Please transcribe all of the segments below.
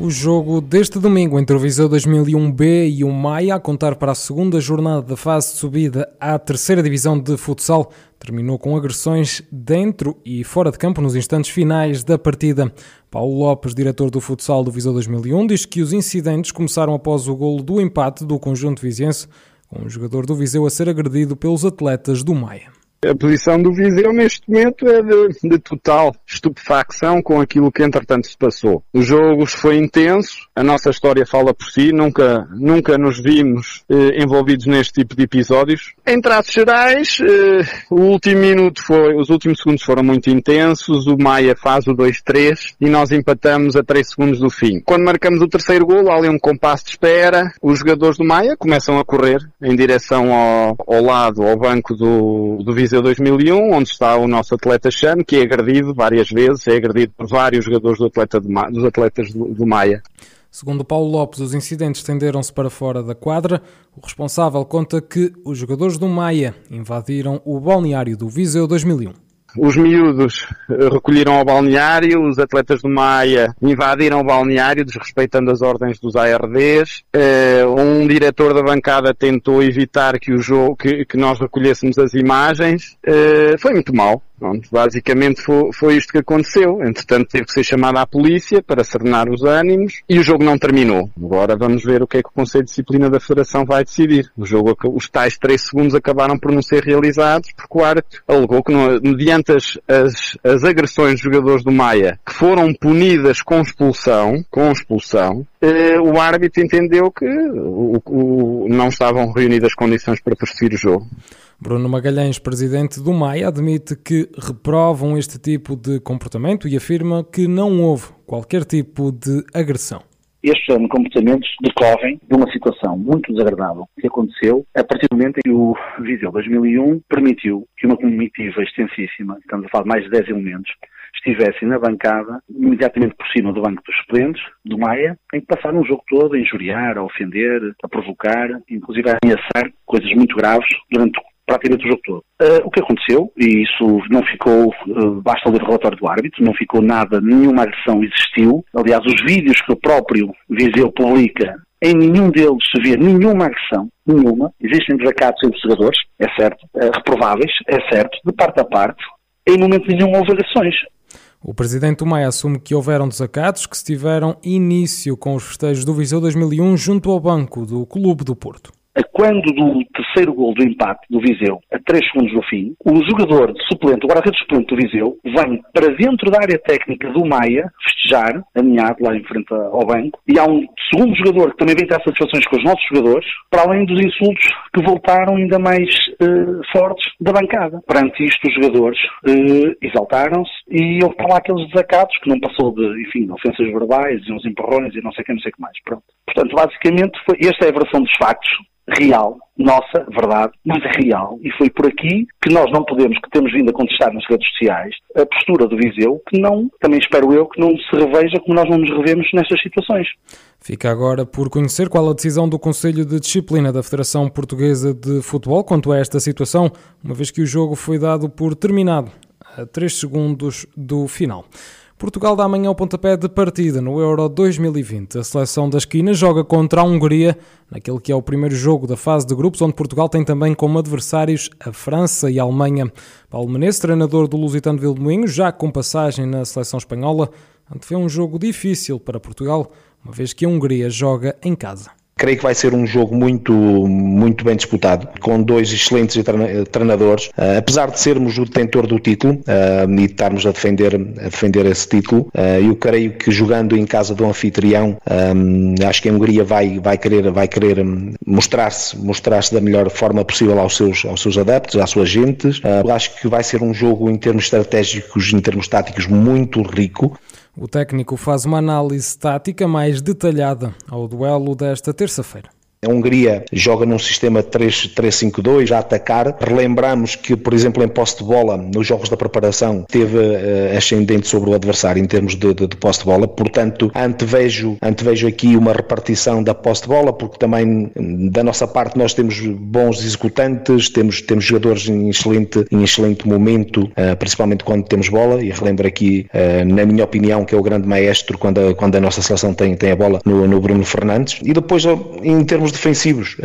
O jogo deste domingo entre o Viseu 2001B e o Maia, a contar para a segunda jornada da fase de subida à terceira divisão de futsal, terminou com agressões dentro e fora de campo nos instantes finais da partida. Paulo Lopes, diretor do futsal do Viseu 2001, diz que os incidentes começaram após o golo do empate do conjunto viziense, com o jogador do Viseu a ser agredido pelos atletas do Maia. A posição do Viseu neste momento é de, de, total estupefacção com aquilo que entretanto se passou. O jogo foi intenso, a nossa história fala por si, nunca, nunca nos vimos eh, envolvidos neste tipo de episódios. Em traços gerais, eh, o último minuto foi, os últimos segundos foram muito intensos, o Maia faz o 2-3 e nós empatamos a 3 segundos do fim. Quando marcamos o terceiro golo, há ali um compasso de espera, os jogadores do Maia começam a correr em direção ao, ao lado, ao banco do, do Viseu Viseu 2001, onde está o nosso atleta Chano, que é agredido várias vezes, é agredido por vários jogadores do atleta de, dos atletas do, do Maia. Segundo Paulo Lopes, os incidentes tenderam-se para fora da quadra. O responsável conta que os jogadores do Maia invadiram o balneário do Viseu 2001. Os miúdos eh, recolheram ao balneário, os atletas do Maia invadiram o balneário, desrespeitando as ordens dos ARDs. Eh, um diretor da bancada tentou evitar que o jogo, que, que nós recolhêssemos as imagens. Eh, foi muito mal. Pronto, basicamente foi, foi, isto que aconteceu. Entretanto, teve que ser chamada à polícia para serenar os ânimos e o jogo não terminou. Agora vamos ver o que é que o Conselho de Disciplina da Federação vai decidir. O jogo, os tais três segundos acabaram por não ser realizados porque o árbitro alegou que, não, mediante as, as, as agressões dos jogadores do Maia, que foram punidas com expulsão, com expulsão, eh, o árbitro entendeu que o, o, não estavam reunidas as condições para prosseguir o jogo. Bruno Magalhães, presidente do Maia, admite que reprovam este tipo de comportamento e afirma que não houve qualquer tipo de agressão. Estes comportamentos decorrem de uma situação muito desagradável que aconteceu a partir do momento em que o Viseu 2001 permitiu que uma comitiva extensíssima, estamos a falar de mais de 10 elementos, estivessem na bancada, imediatamente por cima do banco dos suplentes, do Maia, em que passaram o jogo todo a injuriar, a ofender, a provocar, inclusive a ameaçar coisas muito graves durante praticamente o jogo todo. Uh, o que aconteceu, e isso não ficou, uh, basta ler o relatório do árbitro, não ficou nada, nenhuma agressão existiu. Aliás, os vídeos que o próprio Viseu publica, em nenhum deles se vê nenhuma agressão, nenhuma. Existem desacatos entre jogadores, é certo, uh, reprováveis, é certo, de parte a parte. Em momento nenhum houve agressões. O presidente do Maia assume que houveram desacatos que se tiveram início com os festejos do Viseu 2001 junto ao banco do Clube do Porto quando do terceiro gol do empate do Viseu, a 3 segundos do fim, o jogador de suplente, o guarda-redes suplente do Viseu, vem para dentro da área técnica do Maia, festejar, aninhado lá em frente ao banco, e há um segundo jogador que também vem ter satisfações com os nossos jogadores, para além dos insultos que voltaram ainda mais uh, fortes da bancada. Perante isto, os jogadores uh, exaltaram-se e houve para lá aqueles desacatos que não passou de, enfim, ofensas verbais e uns empurrões e não sei o que, não sei o que mais. Pronto. Portanto, basicamente, foi, esta é a versão dos factos real, nossa, verdade, mas real. E foi por aqui que nós não podemos, que temos vindo a contestar nas redes sociais, a postura do Viseu, que não, também espero eu, que não se reveja como nós não nos revemos nestas situações. Fica agora por conhecer qual a decisão do Conselho de Disciplina da Federação Portuguesa de Futebol quanto a esta situação, uma vez que o jogo foi dado por terminado a 3 segundos do final. Portugal dá amanhã o pontapé de partida no Euro 2020. A seleção da esquina joga contra a Hungria, naquele que é o primeiro jogo da fase de grupos, onde Portugal tem também como adversários a França e a Alemanha. Paulo Menezes, treinador do Lusitano Vilmoinho, já com passagem na seleção espanhola, antevê um jogo difícil para Portugal, uma vez que a Hungria joga em casa. Creio que vai ser um jogo muito, muito bem disputado, com dois excelentes treinadores. Uh, apesar de sermos o detentor do título uh, e estarmos a defender, a defender esse título, uh, eu creio que jogando em casa do anfitrião, acho que a Hungria vai, vai querer, vai querer mostrar-se mostrar da melhor forma possível aos seus, aos seus adeptos, às suas gentes. Uh, acho que vai ser um jogo em termos estratégicos, em termos táticos, muito rico. O técnico faz uma análise tática mais detalhada ao duelo desta terça-feira. A Hungria joga num sistema 3-5-2 a atacar. Relembramos que, por exemplo, em posse de bola, nos jogos da preparação, teve uh, ascendente sobre o adversário em termos de, de, de posse de bola. Portanto, antevejo, antevejo aqui uma repartição da posse de bola, porque também da nossa parte nós temos bons executantes, temos, temos jogadores em excelente, em excelente momento, uh, principalmente quando temos bola. E relembro aqui, uh, na minha opinião, que é o grande maestro quando a, quando a nossa seleção tem, tem a bola no, no Bruno Fernandes. E depois, em termos termos defensivos.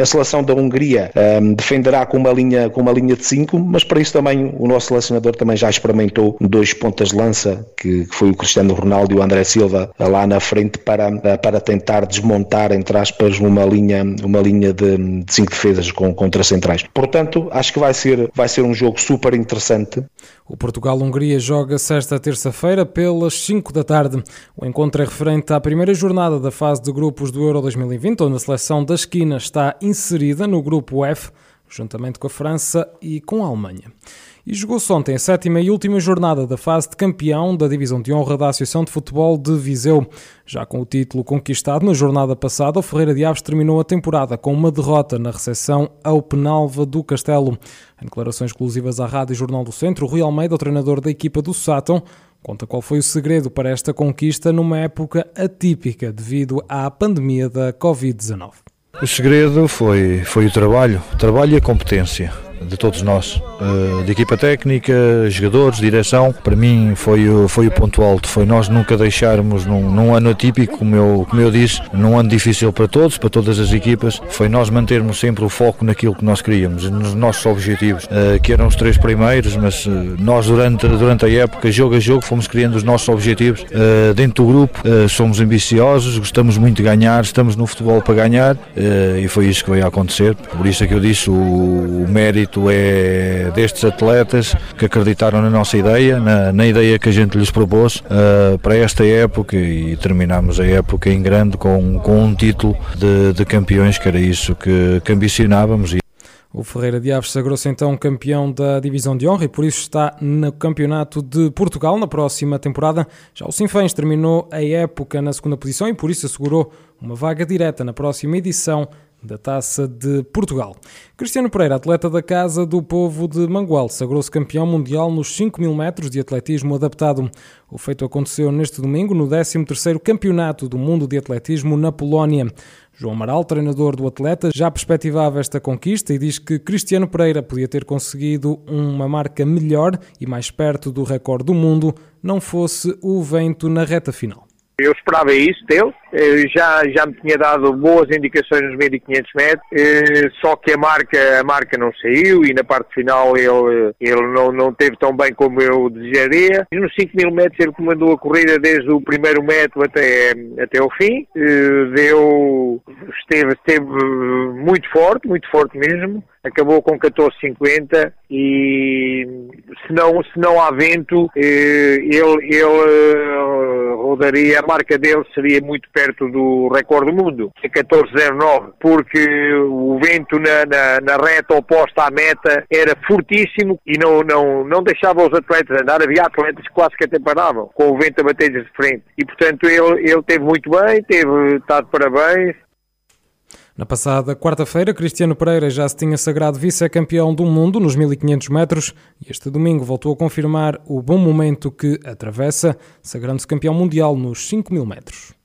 a seleção da Hungria defenderá com uma linha, com uma linha de 5, mas para isso também o nosso selecionador também já experimentou dois pontas de lança, que, foi o Cristiano Ronaldo e o André Silva lá na frente para, para tentar desmontar, entre aspas, uma linha, uma linha de, de cinco defesas com, contra centrais. Portanto, acho que vai ser, vai ser um jogo super interessante. O Portugal-Hungria joga sexta terça-feira pelas 5 da tarde. O encontro é referente à primeira jornada da fase de grupos do Euro 2020, onde a seleção da esquina está inserida no grupo F, juntamente com a França e com a Alemanha. E jogou-se ontem a sétima e última jornada da fase de campeão da Divisão de Honra da Associação de Futebol de Viseu. Já com o título conquistado na jornada passada, o Ferreira de Aves terminou a temporada com uma derrota na recepção ao Penalva do Castelo. Em declarações exclusivas à Rádio Jornal do Centro, o Rui Almeida, o treinador da equipa do Sátão, conta qual foi o segredo para esta conquista numa época atípica devido à pandemia da Covid-19. O segredo foi, foi o trabalho, o trabalho e a competência de todos nós, eh, de equipa técnica, jogadores, direção. Para mim foi, foi o ponto alto, foi nós nunca deixarmos num, num, ano atípico, como eu, como eu disse, num ano difícil para todos, para todas as equipas, foi nós mantermos sempre o foco naquilo que nós queríamos, nos nossos objetivos, eh, que eram os três primeiros, mas eh, nós durante, durante a época, jogo a jogo, fomos criando os nossos objetivos dentro do grupo, somos ambiciosos, gostamos muito de ganhar, estamos no futebol para ganhar e foi isso que veio a acontecer. Por isso é que eu disse o, o mérito mérito é destes atletas que acreditaram na nossa ideia, na, na ideia que a gente lhes propôs uh, para esta época e terminamos a época em grande com, com um título de, de campeões, que era isso que, que ambicionávamos. O Ferreira de Aves sagrou-se então campeão da Divisão de Honra e por isso está no Campeonato de Portugal na próxima temporada. Já o Sinfãs terminou a época na segunda posição e por isso assegurou uma vaga direta na próxima edição da Taça de Portugal. Cristiano Pereira, atleta da Casa do Povo de Mangual, sagrou-se campeão mundial nos 5 mil metros de atletismo adaptado. O feito aconteceu neste domingo no 13º Campeonato do Mundo de Atletismo na Polónia. João Amaral, treinador do atleta, já perspectivava esta conquista e diz que Cristiano Pereira podia ter conseguido uma marca melhor e mais perto do recorde do mundo, não fosse o vento na reta final. Eu esperava isso dele, eh, já, já me tinha dado boas indicações nos 1500 metros, eh, só que a marca, a marca não saiu e na parte final ele, ele não, não teve tão bem como eu desejaria. Nos 5000 metros ele comandou a corrida desde o primeiro metro até, até o fim, eh, deu, esteve, esteve muito forte, muito forte mesmo. Acabou com 14,50 e se não, se não há vento, ele, ele rodaria, a marca dele seria muito perto do recorde do mundo, 14,09, porque o vento na, na, na, reta oposta à meta era fortíssimo e não, não, não deixava os atletas andar. Havia atletas que quase que até paravam, com o vento a bater de frente. E, portanto, ele, ele teve muito bem, teve, está de parabéns, na passada quarta-feira, Cristiano Pereira já se tinha sagrado vice-campeão do mundo nos 1500 metros e este domingo voltou a confirmar o bom momento que atravessa, sagrando-se campeão mundial nos 5000 metros.